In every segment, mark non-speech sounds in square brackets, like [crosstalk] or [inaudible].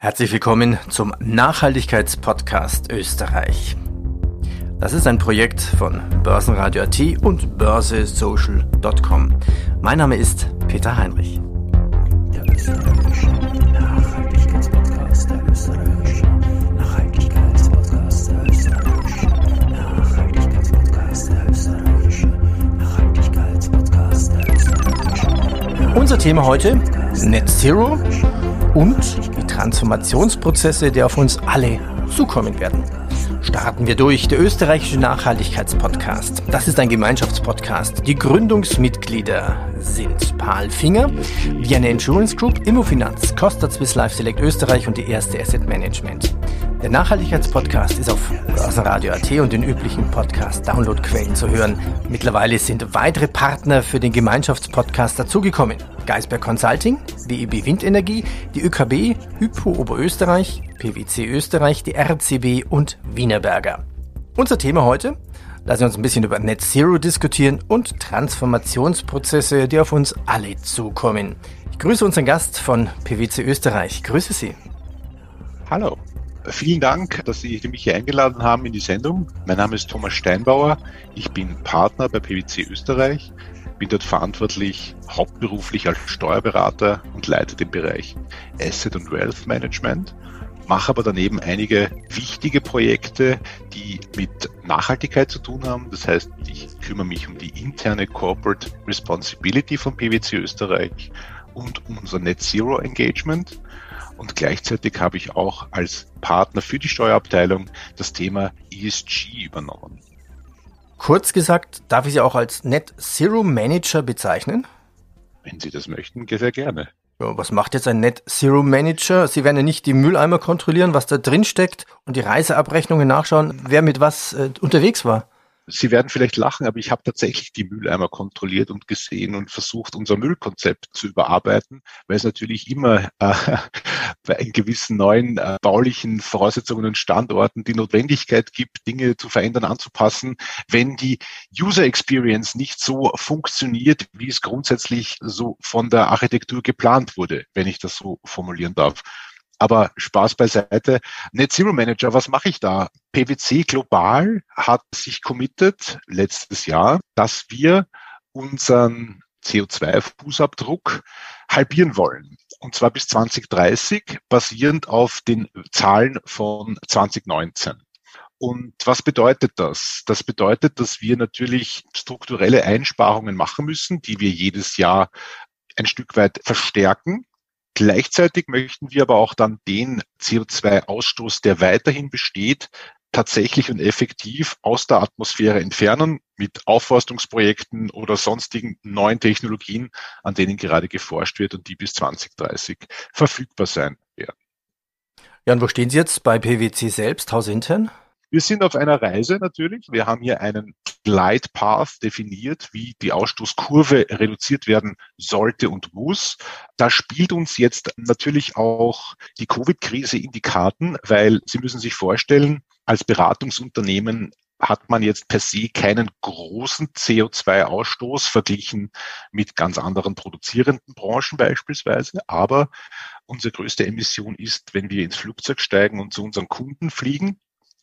Herzlich willkommen zum Nachhaltigkeitspodcast Österreich. Das ist ein Projekt von Börsenradio AT und börsesocial.com. Mein Name ist Peter Heinrich. Der österreichische Nachhaltigkeitspodcast der österreichischen Nachhaltigkeitspodcast der österreichischen Nachhaltigkeitspodcast der österreichischen Nachhaltigkeitspodcast der österreichischen Unser Thema heute Net Zero und die Transformationsprozesse, die auf uns alle zukommen werden. Starten wir durch, der österreichische Nachhaltigkeitspodcast. Das ist ein Gemeinschaftspodcast. Die Gründungsmitglieder sind Paul Finger, Vienna Insurance Group, Immofinanz, Costa Swiss Life Select Österreich und die erste Asset Management. Der Nachhaltigkeitspodcast ist auf Börsenradio.at und den üblichen Podcast-Downloadquellen zu hören. Mittlerweile sind weitere Partner für den Gemeinschaftspodcast dazugekommen. Geisberg Consulting, WEB Windenergie, die ÖKB, Hypo Oberösterreich, PwC Österreich, die RCB und Wienerberger. Unser Thema heute? Lassen wir uns ein bisschen über Net Zero diskutieren und Transformationsprozesse, die auf uns alle zukommen. Ich grüße unseren Gast von PwC Österreich. Grüße Sie. Hallo. Vielen Dank, dass Sie mich hier eingeladen haben in die Sendung. Mein Name ist Thomas Steinbauer. Ich bin Partner bei PwC Österreich bin dort verantwortlich hauptberuflich als Steuerberater und leite den Bereich Asset und Wealth Management, mache aber daneben einige wichtige Projekte, die mit Nachhaltigkeit zu tun haben. Das heißt, ich kümmere mich um die interne Corporate Responsibility von PwC Österreich und um unser Net Zero Engagement. Und gleichzeitig habe ich auch als Partner für die Steuerabteilung das Thema ESG übernommen. Kurz gesagt, darf ich Sie auch als Net Zero Manager bezeichnen? Wenn Sie das möchten, sehr gerne. Ja, was macht jetzt ein Net Zero Manager? Sie werden ja nicht die Mülleimer kontrollieren, was da drin steckt und die Reiseabrechnungen nachschauen, wer mit was äh, unterwegs war. Sie werden vielleicht lachen, aber ich habe tatsächlich die Mülleimer kontrolliert und gesehen und versucht, unser Müllkonzept zu überarbeiten, weil es natürlich immer äh, bei gewissen neuen äh, baulichen Voraussetzungen und Standorten die Notwendigkeit gibt, Dinge zu verändern, anzupassen, wenn die User Experience nicht so funktioniert, wie es grundsätzlich so von der Architektur geplant wurde, wenn ich das so formulieren darf. Aber Spaß beiseite. Net Zero Manager, was mache ich da? PwC Global hat sich committed letztes Jahr, dass wir unseren CO2-Fußabdruck halbieren wollen. Und zwar bis 2030, basierend auf den Zahlen von 2019. Und was bedeutet das? Das bedeutet, dass wir natürlich strukturelle Einsparungen machen müssen, die wir jedes Jahr ein Stück weit verstärken. Gleichzeitig möchten wir aber auch dann den CO2-Ausstoß, der weiterhin besteht, tatsächlich und effektiv aus der Atmosphäre entfernen mit Aufforstungsprojekten oder sonstigen neuen Technologien, an denen gerade geforscht wird und die bis 2030 verfügbar sein werden. Ja, und wo stehen Sie jetzt bei PwC selbst, hausintern? Wir sind auf einer Reise natürlich. Wir haben hier einen Glide Path definiert, wie die Ausstoßkurve reduziert werden sollte und muss. Da spielt uns jetzt natürlich auch die Covid-Krise in die Karten, weil Sie müssen sich vorstellen, als Beratungsunternehmen hat man jetzt per se keinen großen CO2-Ausstoß verglichen mit ganz anderen produzierenden Branchen beispielsweise. Aber unsere größte Emission ist, wenn wir ins Flugzeug steigen und zu unseren Kunden fliegen.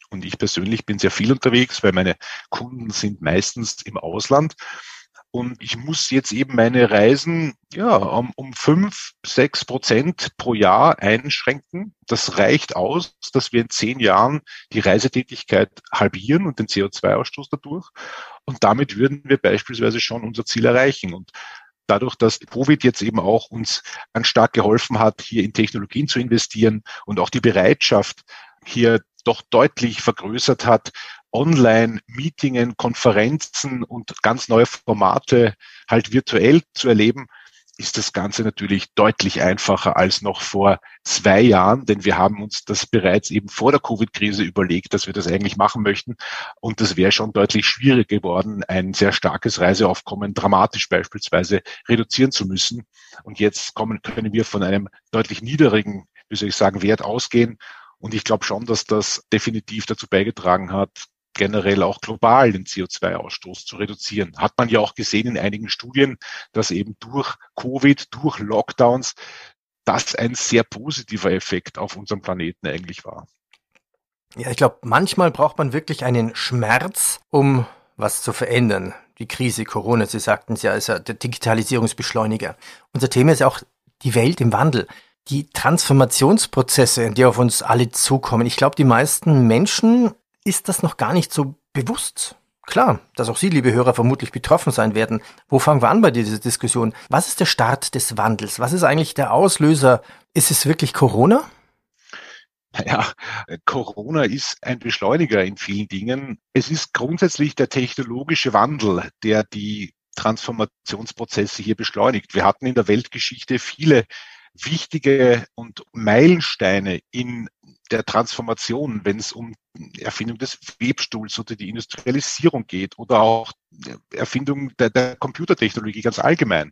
Und ich persönlich bin sehr viel unterwegs, weil meine Kunden sind meistens im Ausland. Und ich muss jetzt eben meine Reisen ja, um, um fünf, sechs Prozent pro Jahr einschränken. Das reicht aus, dass wir in zehn Jahren die Reisetätigkeit halbieren und den CO2-Ausstoß dadurch. Und damit würden wir beispielsweise schon unser Ziel erreichen. Und dadurch, dass Covid jetzt eben auch uns ganz stark geholfen hat, hier in Technologien zu investieren und auch die Bereitschaft, hier doch deutlich vergrößert hat, Online-Meetingen, Konferenzen und ganz neue Formate halt virtuell zu erleben, ist das Ganze natürlich deutlich einfacher als noch vor zwei Jahren, denn wir haben uns das bereits eben vor der Covid-Krise überlegt, dass wir das eigentlich machen möchten. Und das wäre schon deutlich schwierig geworden, ein sehr starkes Reiseaufkommen dramatisch beispielsweise reduzieren zu müssen. Und jetzt kommen, können wir von einem deutlich niedrigen, wie soll ich sagen, Wert ausgehen und ich glaube schon, dass das definitiv dazu beigetragen hat, generell auch global den CO2-Ausstoß zu reduzieren. Hat man ja auch gesehen in einigen Studien, dass eben durch Covid, durch Lockdowns das ein sehr positiver Effekt auf unserem Planeten eigentlich war. Ja, ich glaube, manchmal braucht man wirklich einen Schmerz, um was zu verändern. Die Krise Corona, Sie sagten es ja, ist ja der Digitalisierungsbeschleuniger. Unser Thema ist ja auch die Welt im Wandel. Die Transformationsprozesse, die auf uns alle zukommen. Ich glaube, die meisten Menschen ist das noch gar nicht so bewusst. Klar, dass auch Sie, liebe Hörer, vermutlich betroffen sein werden. Wo fangen wir an bei dieser Diskussion? Was ist der Start des Wandels? Was ist eigentlich der Auslöser? Ist es wirklich Corona? Naja, Corona ist ein Beschleuniger in vielen Dingen. Es ist grundsätzlich der technologische Wandel, der die Transformationsprozesse hier beschleunigt. Wir hatten in der Weltgeschichte viele wichtige und Meilensteine in der Transformation, wenn es um Erfindung des Webstuhls oder die Industrialisierung geht oder auch Erfindung der, der Computertechnologie ganz allgemein.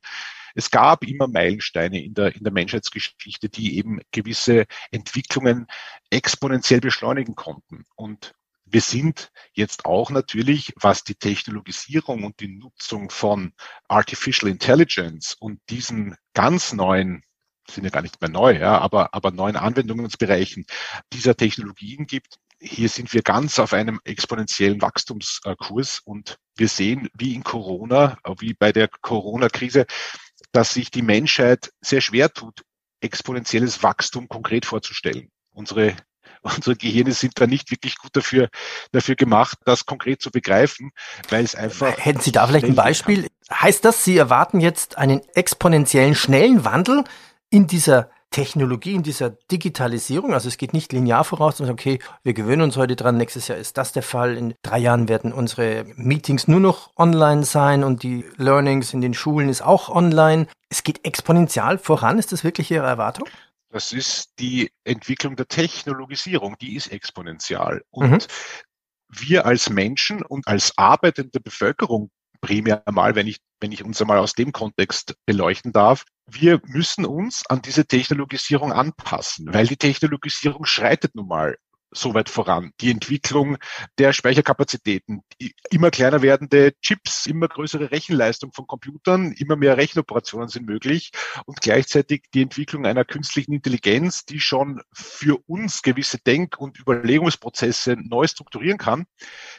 Es gab immer Meilensteine in der, in der Menschheitsgeschichte, die eben gewisse Entwicklungen exponentiell beschleunigen konnten. Und wir sind jetzt auch natürlich, was die Technologisierung und die Nutzung von Artificial Intelligence und diesen ganz neuen sind ja gar nicht mehr neu, ja, aber, aber neuen Anwendungsbereichen dieser Technologien gibt. Hier sind wir ganz auf einem exponentiellen Wachstumskurs und wir sehen, wie in Corona, wie bei der Corona-Krise, dass sich die Menschheit sehr schwer tut, exponentielles Wachstum konkret vorzustellen. Unsere unsere Gehirne sind da nicht wirklich gut dafür, dafür gemacht, das konkret zu begreifen, weil es einfach. Hätten Sie da vielleicht ein Beispiel? Heißt das, Sie erwarten jetzt einen exponentiellen schnellen Wandel in dieser Technologie, in dieser Digitalisierung. Also es geht nicht linear voraus, sondern okay, wir gewöhnen uns heute dran, nächstes Jahr ist das der Fall. In drei Jahren werden unsere Meetings nur noch online sein und die Learnings in den Schulen ist auch online. Es geht exponentiell voran. Ist das wirklich Ihre Erwartung? Das ist die Entwicklung der Technologisierung, die ist exponentiell. Und mhm. wir als Menschen und als arbeitende Bevölkerung primär mal, wenn ich, wenn ich uns einmal aus dem Kontext beleuchten darf. Wir müssen uns an diese Technologisierung anpassen, weil die Technologisierung schreitet nun mal so weit voran. Die Entwicklung der Speicherkapazitäten, immer kleiner werdende Chips, immer größere Rechenleistung von Computern, immer mehr Rechenoperationen sind möglich und gleichzeitig die Entwicklung einer künstlichen Intelligenz, die schon für uns gewisse Denk- und Überlegungsprozesse neu strukturieren kann.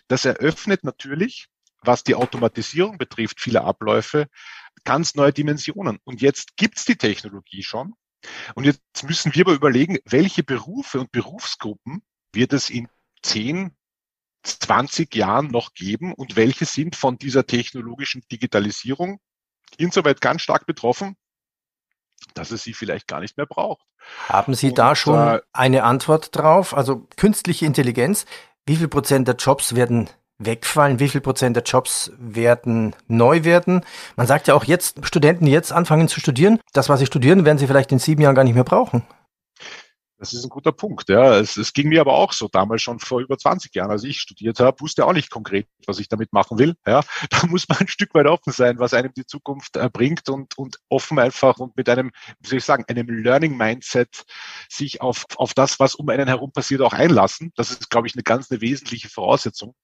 Das eröffnet natürlich was die Automatisierung betrifft, vieler Abläufe, ganz neue Dimensionen. Und jetzt gibt's die Technologie schon. Und jetzt müssen wir aber überlegen, welche Berufe und Berufsgruppen wird es in 10, 20 Jahren noch geben und welche sind von dieser technologischen Digitalisierung insoweit ganz stark betroffen, dass es sie vielleicht gar nicht mehr braucht. Haben Sie und, da schon äh, eine Antwort drauf? Also künstliche Intelligenz, wie viel Prozent der Jobs werden wegfallen? Wie viel Prozent der Jobs werden neu werden? Man sagt ja auch jetzt, Studenten, die jetzt anfangen zu studieren, das, was sie studieren, werden sie vielleicht in sieben Jahren gar nicht mehr brauchen. Das ist ein guter Punkt. Ja. Es, es ging mir aber auch so, damals schon vor über 20 Jahren, als ich studiert habe, wusste auch nicht konkret, was ich damit machen will. Ja. [laughs] Da muss man ein Stück weit offen sein, was einem die Zukunft äh, bringt und, und offen einfach und mit einem, wie soll ich sagen, einem Learning-Mindset sich auf, auf das, was um einen herum passiert, auch einlassen. Das ist, glaube ich, eine ganz eine wesentliche Voraussetzung.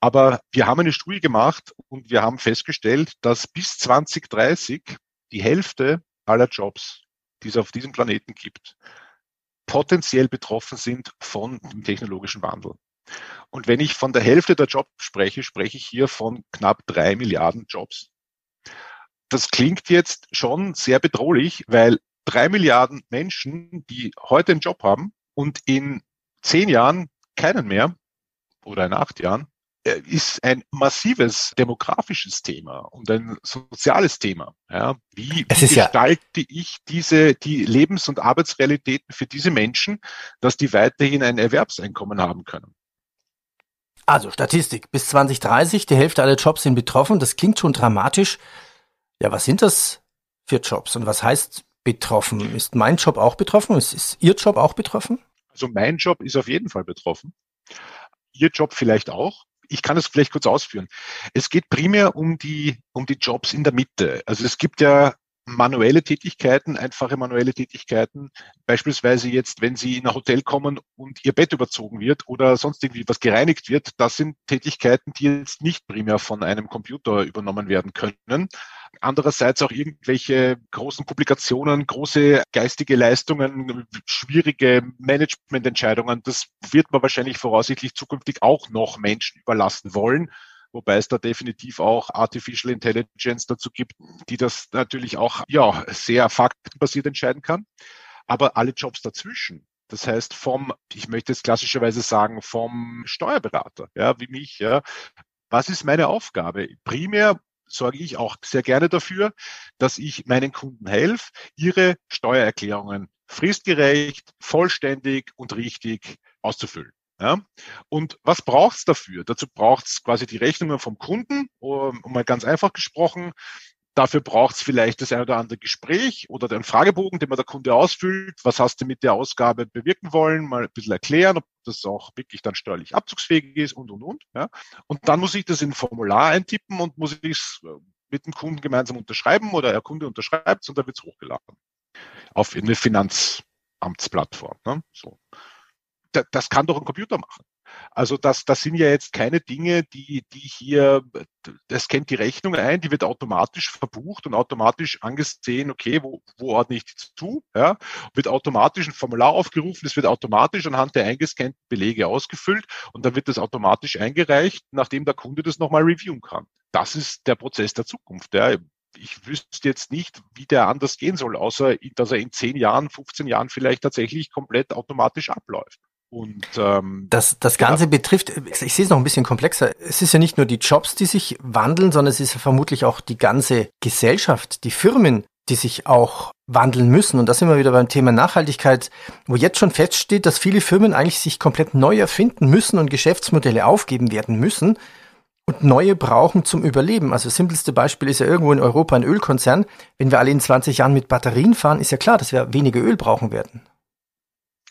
Aber wir haben eine Studie gemacht und wir haben festgestellt, dass bis 2030 die Hälfte aller Jobs, die es auf diesem Planeten gibt, potenziell betroffen sind von dem technologischen Wandel. Und wenn ich von der Hälfte der Jobs spreche, spreche ich hier von knapp drei Milliarden Jobs. Das klingt jetzt schon sehr bedrohlich, weil drei Milliarden Menschen, die heute einen Job haben und in zehn Jahren keinen mehr oder in acht Jahren, ist ein massives demografisches Thema und ein soziales Thema. Ja, wie, wie gestalte ja ich diese, die Lebens- und Arbeitsrealitäten für diese Menschen, dass die weiterhin ein Erwerbseinkommen haben können? Also Statistik, bis 2030, die Hälfte aller Jobs sind betroffen. Das klingt schon dramatisch. Ja, was sind das für Jobs und was heißt betroffen? Ist mein Job auch betroffen? Ist, ist Ihr Job auch betroffen? Also mein Job ist auf jeden Fall betroffen. Ihr Job vielleicht auch ich kann es vielleicht kurz ausführen. Es geht primär um die, um die Jobs in der Mitte. Also es gibt ja manuelle Tätigkeiten, einfache manuelle Tätigkeiten, beispielsweise jetzt, wenn Sie in ein Hotel kommen und Ihr Bett überzogen wird oder sonst irgendwie was gereinigt wird, das sind Tätigkeiten, die jetzt nicht primär von einem Computer übernommen werden können. Andererseits auch irgendwelche großen Publikationen, große geistige Leistungen, schwierige Managemententscheidungen, das wird man wahrscheinlich voraussichtlich zukünftig auch noch Menschen überlassen wollen wobei es da definitiv auch Artificial Intelligence dazu gibt, die das natürlich auch ja sehr faktenbasiert entscheiden kann. Aber alle Jobs dazwischen, das heißt vom, ich möchte jetzt klassischerweise sagen, vom Steuerberater, ja, wie mich, ja. Was ist meine Aufgabe? Primär sorge ich auch sehr gerne dafür, dass ich meinen Kunden helfe, ihre Steuererklärungen fristgerecht, vollständig und richtig auszufüllen. Ja? Und was braucht's dafür? Dazu braucht's quasi die Rechnungen vom Kunden, um, mal ganz einfach gesprochen. Dafür braucht's vielleicht das ein oder andere Gespräch oder den Fragebogen, den man der Kunde ausfüllt. Was hast du mit der Ausgabe bewirken wollen? Mal ein bisschen erklären, ob das auch wirklich dann steuerlich abzugsfähig ist und, und, und. Ja? Und dann muss ich das in ein Formular eintippen und muss ich es äh, mit dem Kunden gemeinsam unterschreiben oder der Kunde unterschreibt und dann wird's hochgeladen auf eine Finanzamtsplattform. Ne? So das kann doch ein Computer machen. Also das, das sind ja jetzt keine Dinge, die, die hier, das kennt die Rechnung ein, die wird automatisch verbucht und automatisch angesehen, okay, wo, wo ordne ich die zu? Ja, wird automatisch ein Formular aufgerufen, es wird automatisch anhand der eingescannten Belege ausgefüllt und dann wird das automatisch eingereicht, nachdem der Kunde das nochmal reviewen kann. Das ist der Prozess der Zukunft. Ja ich wüsste jetzt nicht, wie der anders gehen soll, außer dass er in 10 Jahren, 15 Jahren vielleicht tatsächlich komplett automatisch abläuft. Und ähm, das, das Ganze ja. betrifft, ich sehe es noch ein bisschen komplexer. Es ist ja nicht nur die Jobs, die sich wandeln, sondern es ist ja vermutlich auch die ganze Gesellschaft, die Firmen, die sich auch wandeln müssen. Und da sind wir wieder beim Thema Nachhaltigkeit, wo jetzt schon feststeht, dass viele Firmen eigentlich sich komplett neu erfinden müssen und Geschäftsmodelle aufgeben werden müssen und neue brauchen zum Überleben. Also das simpelste Beispiel ist ja irgendwo in Europa ein Ölkonzern. Wenn wir alle in 20 Jahren mit Batterien fahren, ist ja klar, dass wir weniger Öl brauchen werden.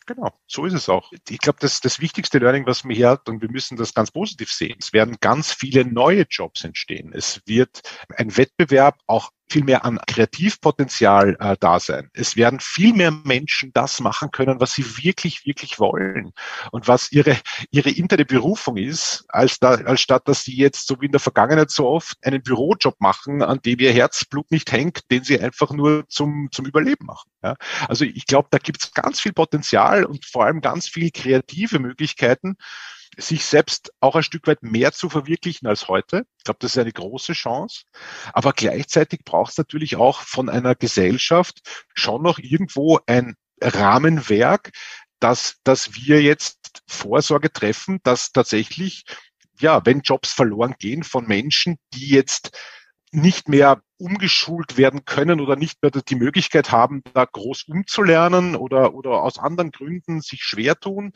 Genau, so ist es auch. Ich glaube, das, das wichtigste Learning, was mir hier hat, und wir müssen das ganz positiv sehen, es werden ganz viele neue Jobs entstehen. Es wird ein Wettbewerb auch viel mehr an Kreativpotenzial äh, da sein. Es werden viel mehr Menschen das machen können, was sie wirklich, wirklich wollen und was ihre, ihre interne Berufung ist, als, da, als statt, dass sie jetzt, so wie in der Vergangenheit so oft, einen Bürojob machen, an dem ihr Herzblut nicht hängt, den sie einfach nur zum, zum Überleben machen. Ja? Also ich glaube, da gibt es ganz viel Potenzial und vor allem ganz viel kreative Möglichkeiten, sich selbst auch ein Stück weit mehr zu verwirklichen als heute. Ich glaube, das ist eine große Chance. Aber gleichzeitig braucht es natürlich auch von einer Gesellschaft schon noch irgendwo ein Rahmenwerk, dass, dass wir jetzt Vorsorge treffen, dass tatsächlich, ja, wenn Jobs verloren gehen von Menschen, die jetzt nicht mehr umgeschult werden können oder nicht mehr die Möglichkeit haben, da groß umzulernen oder, oder aus anderen Gründen sich schwer tun,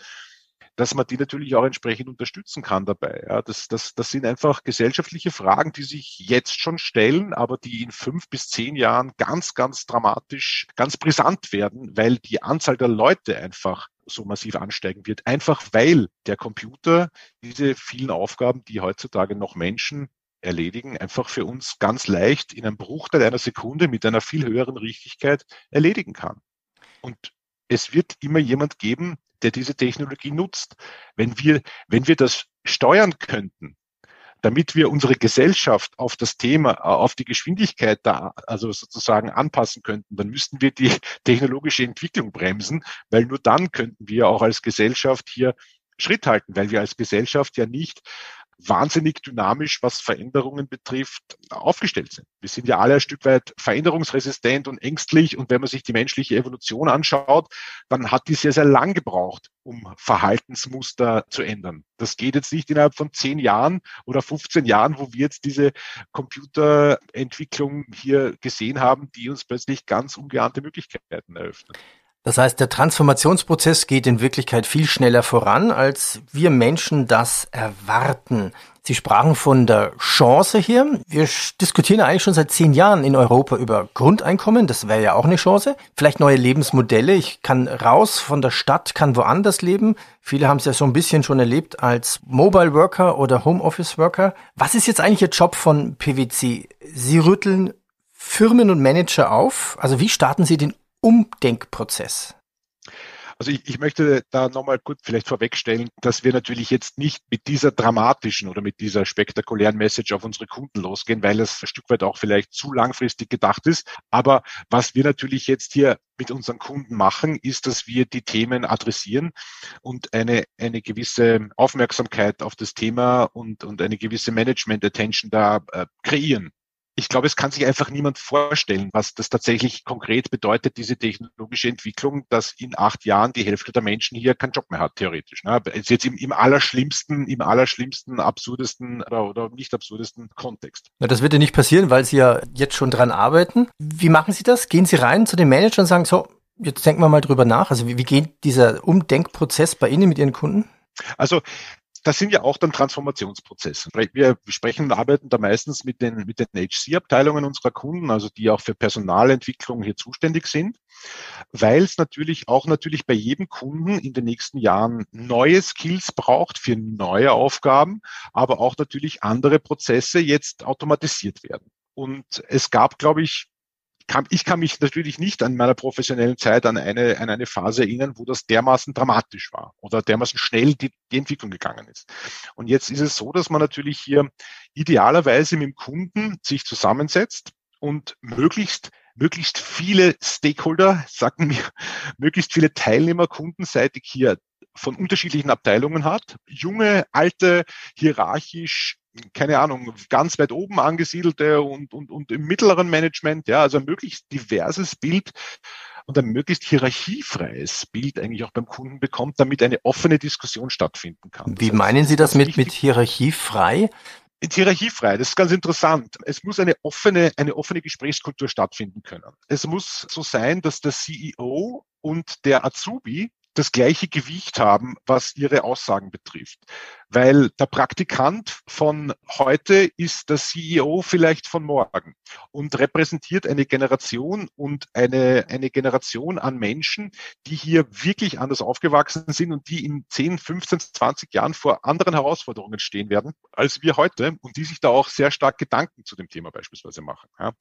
dass man die natürlich auch entsprechend unterstützen kann dabei. Ja, das, das, das sind einfach gesellschaftliche Fragen, die sich jetzt schon stellen, aber die in fünf bis zehn Jahren ganz, ganz dramatisch, ganz brisant werden, weil die Anzahl der Leute einfach so massiv ansteigen wird. Einfach weil der Computer diese vielen Aufgaben, die heutzutage noch Menschen erledigen, einfach für uns ganz leicht in einem Bruchteil einer Sekunde mit einer viel höheren Richtigkeit erledigen kann. Und es wird immer jemand geben, der diese Technologie nutzt. Wenn wir, wenn wir das steuern könnten, damit wir unsere Gesellschaft auf das Thema, äh, auf die Geschwindigkeit da, also sozusagen anpassen könnten, dann müssten wir die [laughs] technologische Entwicklung bremsen, weil nur dann könnten wir auch als Gesellschaft hier Schritt halten, weil wir als Gesellschaft ja nicht wahnsinnig dynamisch, was Veränderungen betrifft, aufgestellt sind. Wir sind ja alle ein Stück weit veränderungsresistent und ängstlich. Und wenn man sich die menschliche Evolution anschaut, dann hat die sehr, sehr lang gebraucht, um Verhaltensmuster zu ändern. Das geht jetzt nicht innerhalb von zehn Jahren oder 15 Jahren, wo wir jetzt diese Computerentwicklung hier gesehen haben, die uns plötzlich ganz ungeahnte Möglichkeiten eröffnet. Das heißt, der Transformationsprozess geht in Wirklichkeit viel schneller voran, als wir Menschen das erwarten. Sie sprachen von der Chance hier. Wir diskutieren eigentlich schon seit zehn Jahren in Europa über Grundeinkommen. Das wäre ja auch eine Chance. Vielleicht neue Lebensmodelle. Ich kann raus von der Stadt, kann woanders leben. Viele haben es ja so ein bisschen schon erlebt als Mobile Worker oder Homeoffice Worker. Was ist jetzt eigentlich Ihr Job von PwC? Sie rütteln Firmen und Manager auf? Also wie starten Sie den Umdenkprozess? Also ich, ich möchte da nochmal kurz vielleicht vorwegstellen, dass wir natürlich jetzt nicht mit dieser dramatischen oder mit dieser spektakulären Message auf unsere Kunden losgehen, weil es ein Stück weit auch vielleicht zu langfristig gedacht ist. Aber was wir natürlich jetzt hier mit unseren Kunden machen, ist, dass wir die Themen adressieren und eine, eine gewisse Aufmerksamkeit auf das Thema und, und eine gewisse Management-Attention da äh, kreieren ich glaube, es kann sich einfach niemand vorstellen, was das tatsächlich konkret bedeutet, diese technologische Entwicklung, dass in acht Jahren die Hälfte der Menschen hier keinen Job mehr hat, theoretisch. Ne? Jetzt im, im allerschlimmsten, im allerschlimmsten, absurdesten oder, oder nicht absurdesten Kontext. Na, das wird ja nicht passieren, weil Sie ja jetzt schon dran arbeiten. Wie machen Sie das? Gehen Sie rein zu den Managern und sagen, so, jetzt denken wir mal drüber nach. Also wie, wie geht dieser Umdenkprozess bei Ihnen mit Ihren Kunden? Also das sind ja auch dann Transformationsprozesse. Wir sprechen und arbeiten da meistens mit den, mit den HC-Abteilungen unserer Kunden, also die auch für Personalentwicklung hier zuständig sind, weil es natürlich auch natürlich bei jedem Kunden in den nächsten Jahren neue Skills braucht für neue Aufgaben, aber auch natürlich andere Prozesse jetzt automatisiert werden. Und es gab, glaube ich, kann, ich kann mich natürlich nicht an meiner professionellen Zeit an eine, an eine Phase erinnern, wo das dermaßen dramatisch war oder dermaßen schnell die, die Entwicklung gegangen ist. Und jetzt ist es so, dass man natürlich hier idealerweise mit dem Kunden sich zusammensetzt und möglichst möglichst viele Stakeholder, [laughs] sagen mir, möglichst viele Teilnehmer kundenseitig hier von unterschiedlichen Abteilungen hat. Junge, alte, hierarchisch keine Ahnung, ganz weit oben angesiedelte und, und, und im mittleren Management, ja, also ein möglichst diverses Bild und ein möglichst hierarchiefreies Bild eigentlich auch beim Kunden bekommt, damit eine offene Diskussion stattfinden kann. Das Wie heißt, meinen Sie das mit, mit hierarchiefrei? Hierarchiefrei, das ist ganz interessant. Es muss eine offene, eine offene Gesprächskultur stattfinden können. Es muss so sein, dass der CEO und der Azubi das gleiche Gewicht haben, was ihre Aussagen betrifft. Weil der Praktikant von heute ist der CEO vielleicht von morgen und repräsentiert eine Generation und eine, eine Generation an Menschen, die hier wirklich anders aufgewachsen sind und die in 10, 15, 20 Jahren vor anderen Herausforderungen stehen werden als wir heute und die sich da auch sehr stark Gedanken zu dem Thema beispielsweise machen. Ja.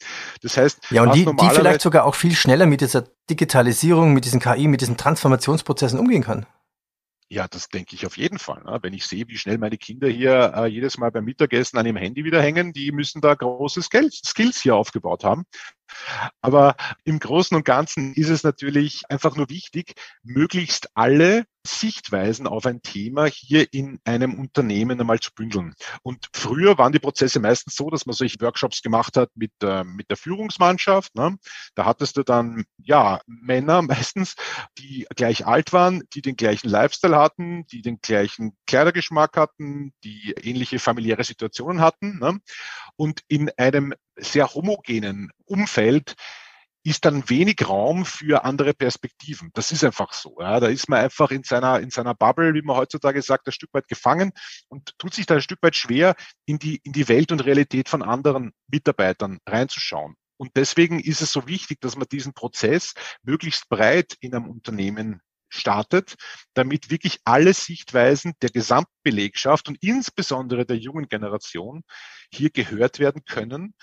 Das heißt, ja, und die, die vielleicht sogar auch viel schneller mit dieser Digitalisierung, mit diesen KI, mit diesen Transformationsprozessen umgehen kann. Ja, das denke ich auf jeden Fall. Ne? Wenn ich sehe, wie schnell meine Kinder hier äh, jedes Mal beim Mittagessen an ihrem Handy wieder hängen, die müssen da große Skills, Skills hier aufgebaut haben. Aber im Großen und Ganzen ist es natürlich einfach nur wichtig, möglichst alle Sichtweisen auf ein Thema hier in einem Unternehmen einmal zu bündeln. Und früher waren die Prozesse meistens so, dass man solche Workshops gemacht hat mit, äh, mit der Führungsmannschaft. Ne? Da hattest du dann, ja, Männer [laughs] meistens, die gleich alt waren, die den gleichen Lifestyle hatten, die den gleichen Kleidergeschmack hatten, die ähnliche familiäre Situationen hatten. Ne? Und in einem sehr homogenen Umfeld ist dann wenig Raum für andere Perspektiven. Das ist einfach so. Ja. Da ist man einfach in seiner, in seiner Bubble, wie man heutzutage sagt, ein Stück weit gefangen und tut sich da ein Stück weit schwer, in die, in die Welt und Realität von anderen Mitarbeitern reinzuschauen. Und deswegen ist es so wichtig, dass man diesen Prozess möglichst breit in einem Unternehmen startet, damit wirklich alle Sichtweisen der Gesamtbelegschaft und insbesondere der jungen Generation hier gehört werden können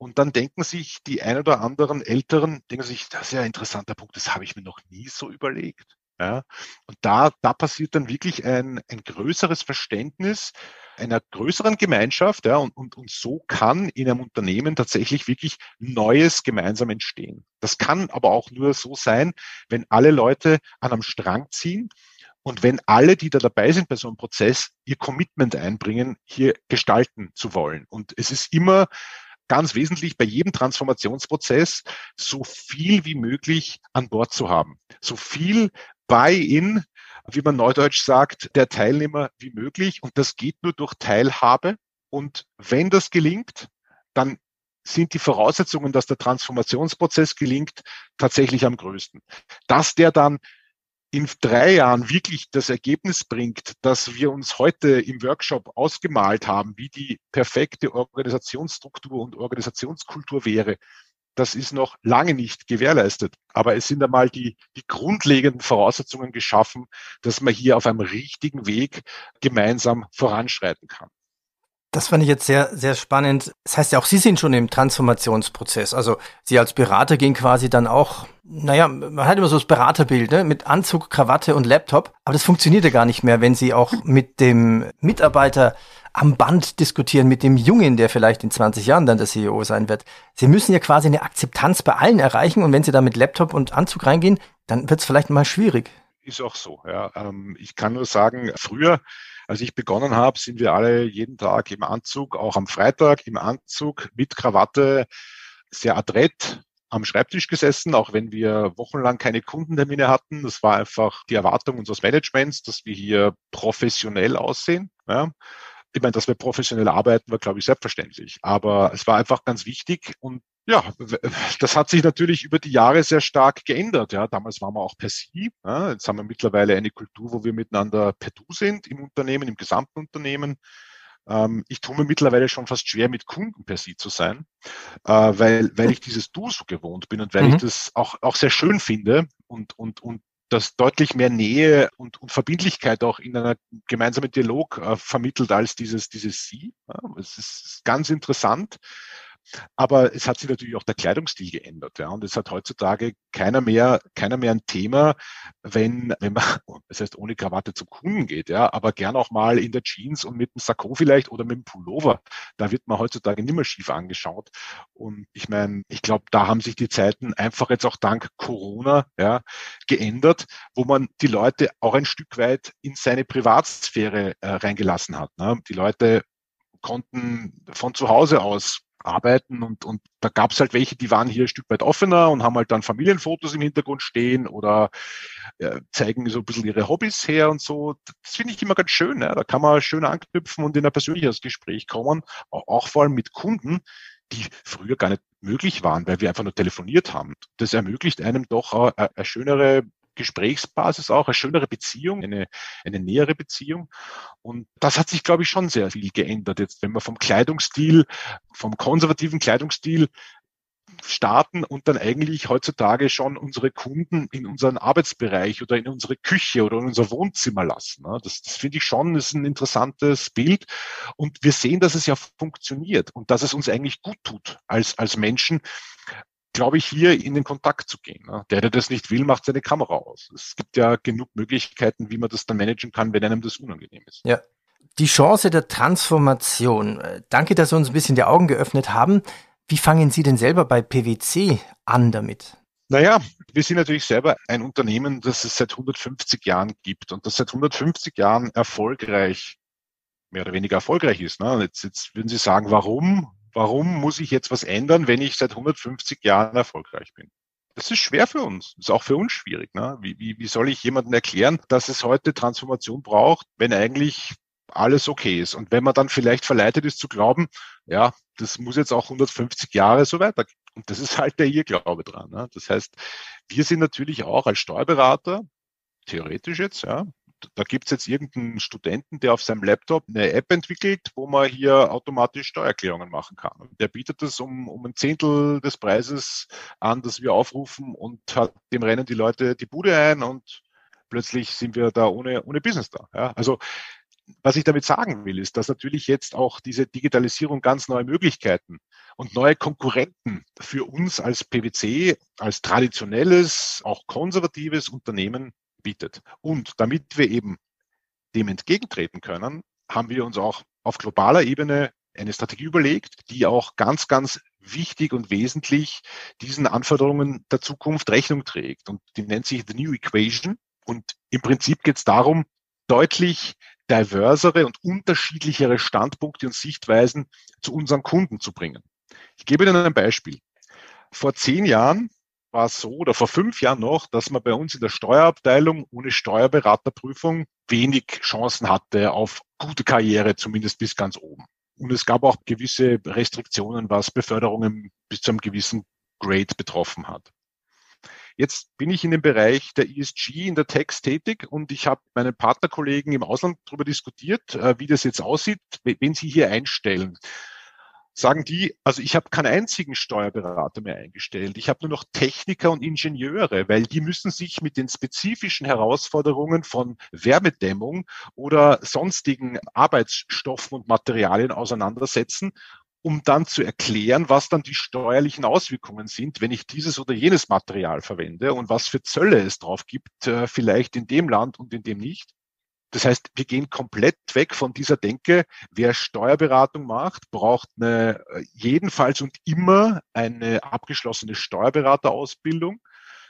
und dann denken sich die ein oder anderen Älteren, denken sich, das ist ja ein interessanter Punkt, das habe ich mir noch nie so überlegt. Ja, und da, da passiert dann wirklich ein, ein größeres Verständnis einer größeren Gemeinschaft, ja, und, und, und so kann in einem Unternehmen tatsächlich wirklich Neues gemeinsam entstehen. Das kann aber auch nur so sein, wenn alle Leute an einem Strang ziehen und wenn alle, die da dabei sind bei so einem Prozess, ihr Commitment einbringen, hier gestalten zu wollen. Und es ist immer ganz wesentlich bei jedem Transformationsprozess so viel wie möglich an Bord zu haben. So viel Buy-in, wie man neudeutsch sagt, der Teilnehmer wie möglich. Und das geht nur durch Teilhabe. Und wenn das gelingt, dann sind die Voraussetzungen, dass der Transformationsprozess gelingt, tatsächlich am größten. Dass der dann in drei Jahren wirklich das Ergebnis bringt, dass wir uns heute im Workshop ausgemalt haben, wie die perfekte Organisationsstruktur und Organisationskultur wäre, das ist noch lange nicht gewährleistet. Aber es sind einmal die, die grundlegenden Voraussetzungen geschaffen, dass man hier auf einem richtigen Weg gemeinsam voranschreiten kann. Das fand ich jetzt sehr, sehr spannend. Das heißt ja auch, Sie sind schon im Transformationsprozess. Also Sie als Berater gehen quasi dann auch, naja, man hat immer so das Beraterbild, ne? mit Anzug, Krawatte und Laptop. Aber das funktioniert ja gar nicht mehr, wenn Sie auch mit dem Mitarbeiter am Band diskutieren, mit dem Jungen, der vielleicht in 20 Jahren dann der CEO sein wird. Sie müssen ja quasi eine Akzeptanz bei allen erreichen und wenn Sie da mit Laptop und Anzug reingehen, dann wird es vielleicht mal schwierig. Ist auch so, ja. Ähm, ich kann nur sagen, früher als ich begonnen habe, sind wir alle jeden Tag im Anzug, auch am Freitag im Anzug mit Krawatte, sehr adrett am Schreibtisch gesessen, auch wenn wir wochenlang keine Kundentermine hatten. Das war einfach die Erwartung unseres Managements, dass wir hier professionell aussehen. Ja. Ich meine, dass wir professionell arbeiten, war, glaube ich, selbstverständlich. Aber es war einfach ganz wichtig und ja, das hat sich natürlich über die Jahre sehr stark geändert. Ja, damals waren wir auch per Sie. Ja, jetzt haben wir mittlerweile eine Kultur, wo wir miteinander per Du sind im Unternehmen, im gesamten Unternehmen. Ähm, ich tue mir mittlerweile schon fast schwer, mit Kunden per Sie zu sein, äh, weil, weil ich dieses Du so gewohnt bin und weil mhm. ich das auch, auch sehr schön finde und, und, und das deutlich mehr Nähe und, und Verbindlichkeit auch in einer gemeinsamen Dialog äh, vermittelt als dieses, dieses Sie. Ja, es ist ganz interessant. Aber es hat sich natürlich auch der Kleidungsstil geändert. Ja. Und es hat heutzutage keiner mehr, keiner mehr ein Thema, wenn, wenn man, [laughs] das heißt, ohne Krawatte zum Kunden geht, ja, aber gern auch mal in der Jeans und mit dem Sakko vielleicht oder mit dem Pullover. Da wird man heutzutage nimmer schief angeschaut. Und ich meine, ich glaube, da haben sich die Zeiten einfach jetzt auch dank Corona ja, geändert, wo man die Leute auch ein Stück weit in seine Privatsphäre äh, reingelassen hat. Ne. Die Leute konnten von zu Hause aus arbeiten und, und da gab es halt welche, die waren hier ein Stück weit offener und haben halt dann Familienfotos im Hintergrund stehen oder äh, zeigen so ein bisschen ihre Hobbys her und so. Das finde ich immer ganz schön. Ja? Da kann man schön anknüpfen und in ein persönliches Gespräch kommen, auch, auch vor allem mit Kunden, die früher gar nicht möglich waren, weil wir einfach nur telefoniert haben. Das ermöglicht einem doch eine, eine schönere Gesprächsbasis auch, eine schönere Beziehung, eine, eine nähere Beziehung. Und das hat sich, glaube ich, schon sehr viel geändert. Jetzt, wenn wir vom Kleidungsstil, vom konservativen Kleidungsstil starten und dann eigentlich heutzutage schon unsere Kunden in unseren Arbeitsbereich oder in unsere Küche oder in unser Wohnzimmer lassen. Ne? Das, das finde ich schon, ist ein interessantes Bild. Und wir sehen, dass es ja funktioniert und dass es uns eigentlich gut tut als, als Menschen, glaube ich, hier in den Kontakt zu gehen. Ne? Der, der das nicht will, macht seine Kamera aus. Es gibt ja genug Möglichkeiten, wie man das dann managen kann, wenn einem das unangenehm ist. Ja. Die Chance der Transformation. Danke, dass Sie uns ein bisschen die Augen geöffnet haben. Wie fangen Sie denn selber bei PwC an damit? Naja, wir sind natürlich selber ein Unternehmen, das es seit 150 Jahren gibt und das seit 150 Jahren erfolgreich, mehr oder weniger erfolgreich ist. Ne? Jetzt, jetzt würden Sie sagen, warum? Warum muss ich jetzt was ändern, wenn ich seit 150 Jahren erfolgreich bin? Das ist schwer für uns. Das ist auch für uns schwierig. Ne? Wie, wie, wie soll ich jemandem erklären, dass es heute Transformation braucht, wenn eigentlich alles okay ist? Und wenn man dann vielleicht verleitet ist zu glauben, ja, das muss jetzt auch 150 Jahre so weitergehen. Und das ist halt der Irrglaube dran. Ne? Das heißt, wir sind natürlich auch als Steuerberater, theoretisch jetzt, ja, da gibt's jetzt irgendeinen Studenten, der auf seinem Laptop eine App entwickelt, wo man hier automatisch Steuererklärungen machen kann. Und der bietet das um, um ein Zehntel des Preises an, das wir aufrufen und hat dem rennen die Leute die Bude ein und plötzlich sind wir da ohne, ohne Business da. Ja, also was ich damit sagen will, ist, dass natürlich jetzt auch diese Digitalisierung ganz neue Möglichkeiten und neue Konkurrenten für uns als PwC, als traditionelles, auch konservatives Unternehmen bietet. Und damit wir eben dem entgegentreten können, haben wir uns auch auf globaler Ebene eine Strategie überlegt, die auch ganz, ganz wichtig und wesentlich diesen Anforderungen der Zukunft Rechnung trägt. Und die nennt sich The New Equation. Und im Prinzip geht es darum, deutlich diversere und unterschiedlichere Standpunkte und Sichtweisen zu unseren Kunden zu bringen. Ich gebe Ihnen ein Beispiel. Vor zehn Jahren war es so, oder vor fünf Jahren noch, dass man bei uns in der Steuerabteilung ohne Steuerberaterprüfung wenig Chancen hatte auf gute Karriere, zumindest bis ganz oben. Und es gab auch gewisse Restriktionen, was Beförderungen bis zu einem gewissen Grade betroffen hat. Jetzt bin ich in dem Bereich der ESG in der Text tätig und ich habe meinen Partnerkollegen im Ausland darüber diskutiert, äh, wie das jetzt aussieht, wenn sie hier einstellen. Sagen die, also ich habe keinen einzigen Steuerberater mehr eingestellt. Ich habe nur noch Techniker und Ingenieure, weil die müssen sich mit den spezifischen Herausforderungen von Wärmedämmung oder sonstigen Arbeitsstoffen und Materialien auseinandersetzen um dann zu erklären, was dann die steuerlichen Auswirkungen sind, wenn ich dieses oder jenes Material verwende und was für Zölle es drauf gibt, äh, vielleicht in dem Land und in dem nicht. Das heißt, wir gehen komplett weg von dieser Denke, wer Steuerberatung macht, braucht eine, äh, jedenfalls und immer eine abgeschlossene Steuerberaterausbildung,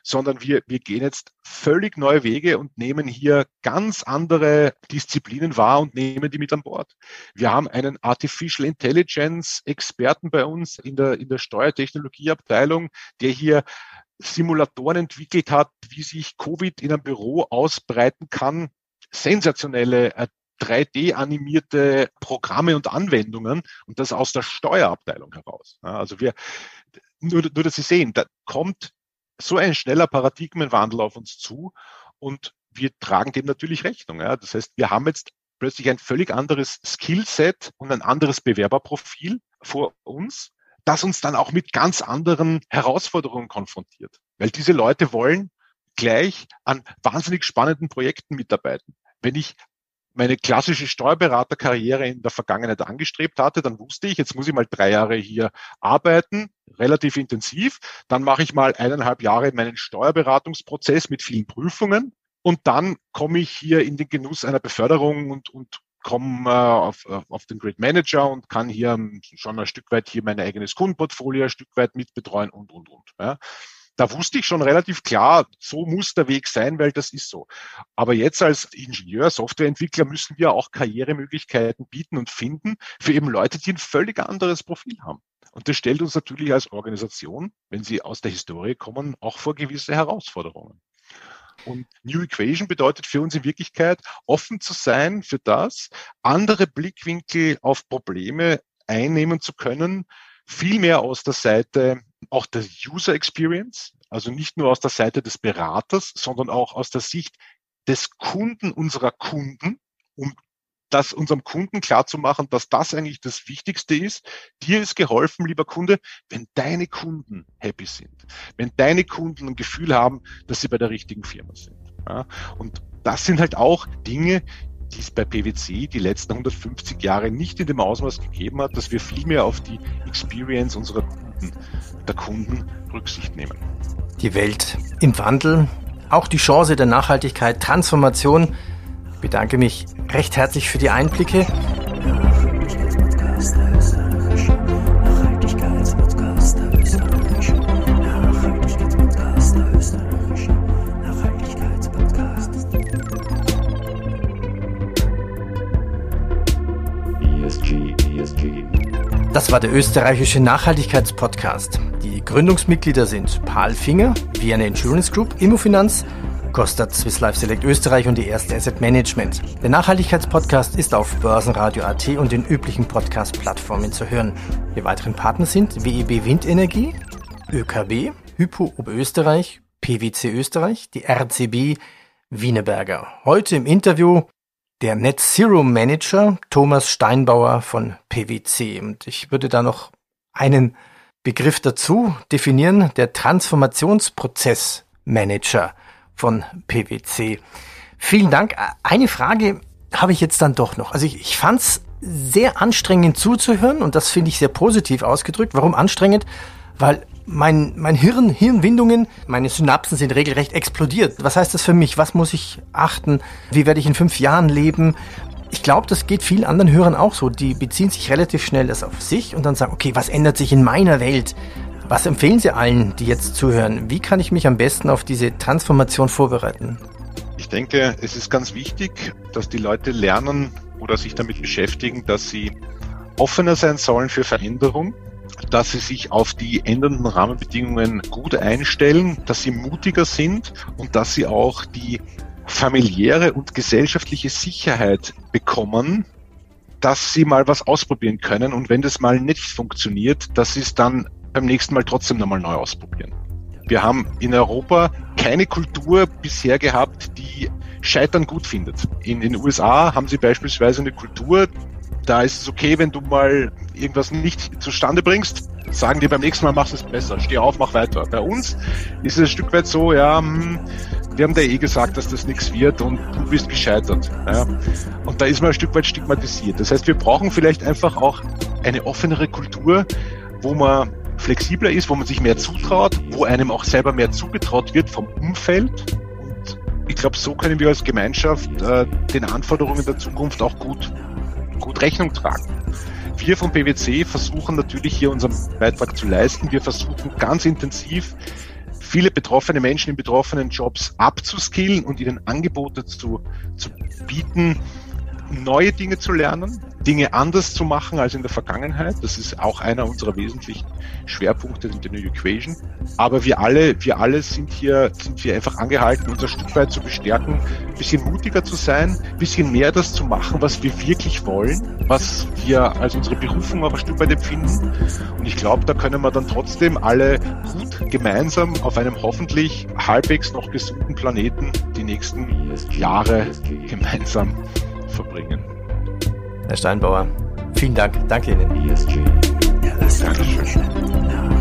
sondern wir, wir gehen jetzt völlig neue Wege und nehmen hier ganz andere Disziplinen wahr und nehmen die mit an Bord. Wir haben einen Artificial Intelligence Experten bei uns in der, in der Steuertechnologieabteilung, der hier Simulatoren entwickelt hat, wie sich Covid in einem Büro ausbreiten kann, sensationelle 3D-animierte äh, Programme und Anwendungen und das aus der Steuerabteilung heraus. Also wir, nur, nur dass Sie sehen, da kommt so ein schneller Paradigmenwandel auf uns zu und wir tragen dem natürlich Rechnung. Das heißt, wir haben jetzt plötzlich ein völlig anderes Skillset und ein anderes Bewerberprofil vor uns, das uns dann auch mit ganz anderen Herausforderungen konfrontiert. Weil diese Leute wollen gleich an wahnsinnig spannenden Projekten mitarbeiten. Wenn ich meine klassische Steuerberaterkarriere in der Vergangenheit angestrebt hatte, dann wusste ich, jetzt muss ich mal drei Jahre hier arbeiten, relativ intensiv. Dann mache ich mal eineinhalb Jahre meinen Steuerberatungsprozess mit vielen Prüfungen und dann komme ich hier in den Genuss einer Beförderung und, und komme äh, auf, auf den Grid Manager und kann hier schon ein Stück weit hier mein eigenes Kundenportfolio ein Stück weit mitbetreuen und, und, und. Ja da wusste ich schon relativ klar, so muss der Weg sein, weil das ist so. Aber jetzt als Ingenieur, Softwareentwickler müssen wir auch Karrieremöglichkeiten bieten und finden für eben Leute, die ein völlig anderes Profil haben. Und das stellt uns natürlich als Organisation, wenn sie aus der Historie kommen, auch vor gewisse Herausforderungen. Und New Equation bedeutet für uns in Wirklichkeit, offen zu sein für das, andere Blickwinkel auf Probleme einnehmen zu können, viel mehr aus der Seite auch der User Experience, also nicht nur aus der Seite des Beraters, sondern auch aus der Sicht des Kunden unserer Kunden, um das unserem Kunden klarzumachen, dass das eigentlich das Wichtigste ist. Dir ist geholfen, lieber Kunde, wenn deine Kunden happy sind, wenn deine Kunden ein Gefühl haben, dass sie bei der richtigen Firma sind. Ja, und das sind halt auch Dinge, die es bei PwC die letzten 150 Jahre nicht in dem Ausmaß gegeben hat, dass wir viel mehr auf die Experience unserer Kunden, der Kunden Rücksicht nehmen. Die Welt im Wandel, auch die Chance der Nachhaltigkeit, Transformation. Ich bedanke mich recht herzlich für die Einblicke. Das war der österreichische Nachhaltigkeitspodcast. Die Gründungsmitglieder sind Paul Finger, Vienna Insurance Group, Immofinanz, Kostat Swiss Life Select Österreich und die erste Asset Management. Der Nachhaltigkeitspodcast ist auf Börsenradio.at und den üblichen Podcast-Plattformen zu hören. Die weiteren Partner sind WEB Windenergie, ÖKB, Hypo Oberösterreich, PwC Österreich, die RCB Wieneberger. Heute im Interview der Net Zero Manager Thomas Steinbauer von PwC. Und ich würde da noch einen Begriff dazu definieren, der Transformationsprozessmanager von PwC. Vielen Dank. Eine Frage habe ich jetzt dann doch noch. Also ich, ich fand es sehr anstrengend zuzuhören und das finde ich sehr positiv ausgedrückt. Warum anstrengend? Weil mein, mein Hirn, Hirnwindungen, meine Synapsen sind regelrecht explodiert. Was heißt das für mich? Was muss ich achten? Wie werde ich in fünf Jahren leben? Ich glaube, das geht vielen anderen Hörern auch so. Die beziehen sich relativ schnell das auf sich und dann sagen, okay, was ändert sich in meiner Welt? Was empfehlen Sie allen, die jetzt zuhören? Wie kann ich mich am besten auf diese Transformation vorbereiten? Ich denke, es ist ganz wichtig, dass die Leute lernen oder sich damit beschäftigen, dass sie offener sein sollen für Veränderung dass sie sich auf die ändernden Rahmenbedingungen gut einstellen, dass sie mutiger sind und dass sie auch die familiäre und gesellschaftliche Sicherheit bekommen, dass sie mal was ausprobieren können und wenn das mal nicht funktioniert, dass sie es dann beim nächsten Mal trotzdem nochmal neu ausprobieren. Wir haben in Europa keine Kultur bisher gehabt, die Scheitern gut findet. In den USA haben sie beispielsweise eine Kultur, Da ist es okay, wenn du mal irgendwas nicht zustande bringst, sagen dir beim nächsten Mal machst es besser, steh auf, mach weiter. Bei uns ist es ein Stück weit so, ja, hm, wir haben dir eh gesagt, dass das nichts wird und du bist gescheitert. Ja. Und da ist man ein Stück weit stigmatisiert. Das heißt, wir brauchen vielleicht einfach auch eine offenere Kultur, wo man flexibler ist, wo man sich mehr zutraut, wo einem auch selber mehr zugetraut wird vom Umfeld. Und ich glaube, so können wir als Gemeinschaft äh, den Anforderungen der Zukunft auch gut, gut Rechnung tragen. Wir vom PwC versuchen natürlich hier unseren Beitrag zu leisten. Wir versuchen ganz intensiv viele betroffene Menschen in betroffenen Jobs abzuskillen und ihnen Angebote zu, zu bieten, neue Dinge zu lernen, Dinge anders zu machen als in der Vergangenheit. Das ist auch einer unserer wesentlichen Schwerpunkte in der New Equation. Aber wir alle, wir alle sind hier, sind hier einfach angehalten, unser Stück weit zu bestärken, ein bisschen mutiger zu sein, ein bisschen mehr das zu machen, was wir wirklich wollen, was wir als unsere Berufung auch ein Stück weit empfinden. Und ich glaube, da können wir dann trotzdem alle gut gemeinsam auf einem hoffentlich halbwegs noch gesunden Planeten die nächsten Jahre gemeinsam verbringen. Herr Steinbauer, vielen Dank. Danke Ihnen. ESG. Ja, das Dankeschön.